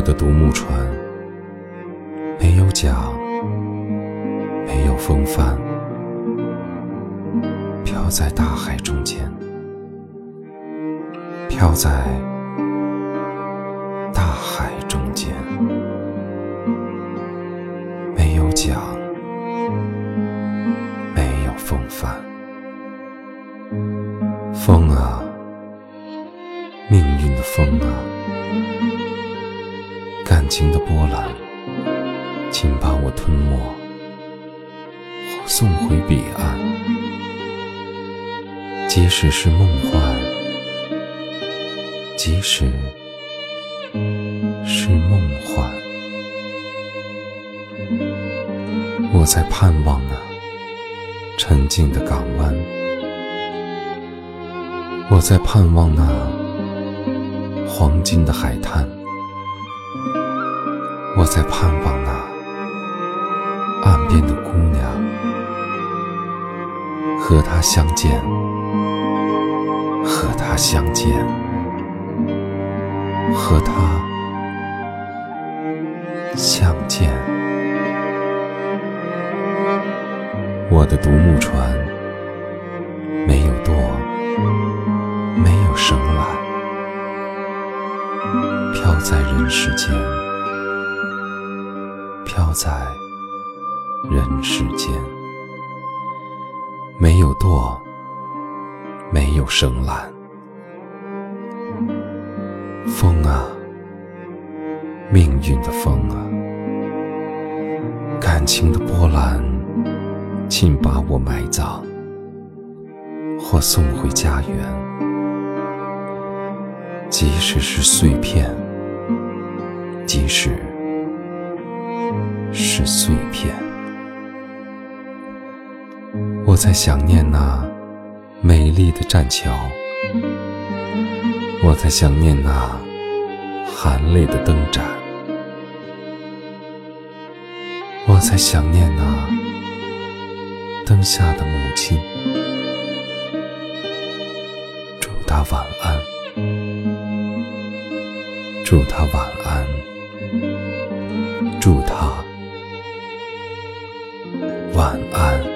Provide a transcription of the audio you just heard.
我的独木船，没有桨，没有风帆，飘在大海中间，飘在大海中间，没有桨，没有风帆，风啊，命运的风啊。感情的波澜，请把我吞没，送回彼岸。即使是梦幻，即使是梦幻，我在盼望那沉静的港湾，我在盼望那黄金的海滩。我在盼望那岸边的姑娘，和她相见，和她相见，和她相见。我的独木船没有舵，没有绳缆，飘在人世间。飘在人世间，没有舵，没有绳缆。风啊，命运的风啊，感情的波澜，请把我埋葬，或送回家园。即使是碎片，即使。是碎片。我在想念那美丽的栈桥，我在想念那含泪的灯盏，我在想念那灯下的母亲。祝她晚安，祝她晚安，晚安。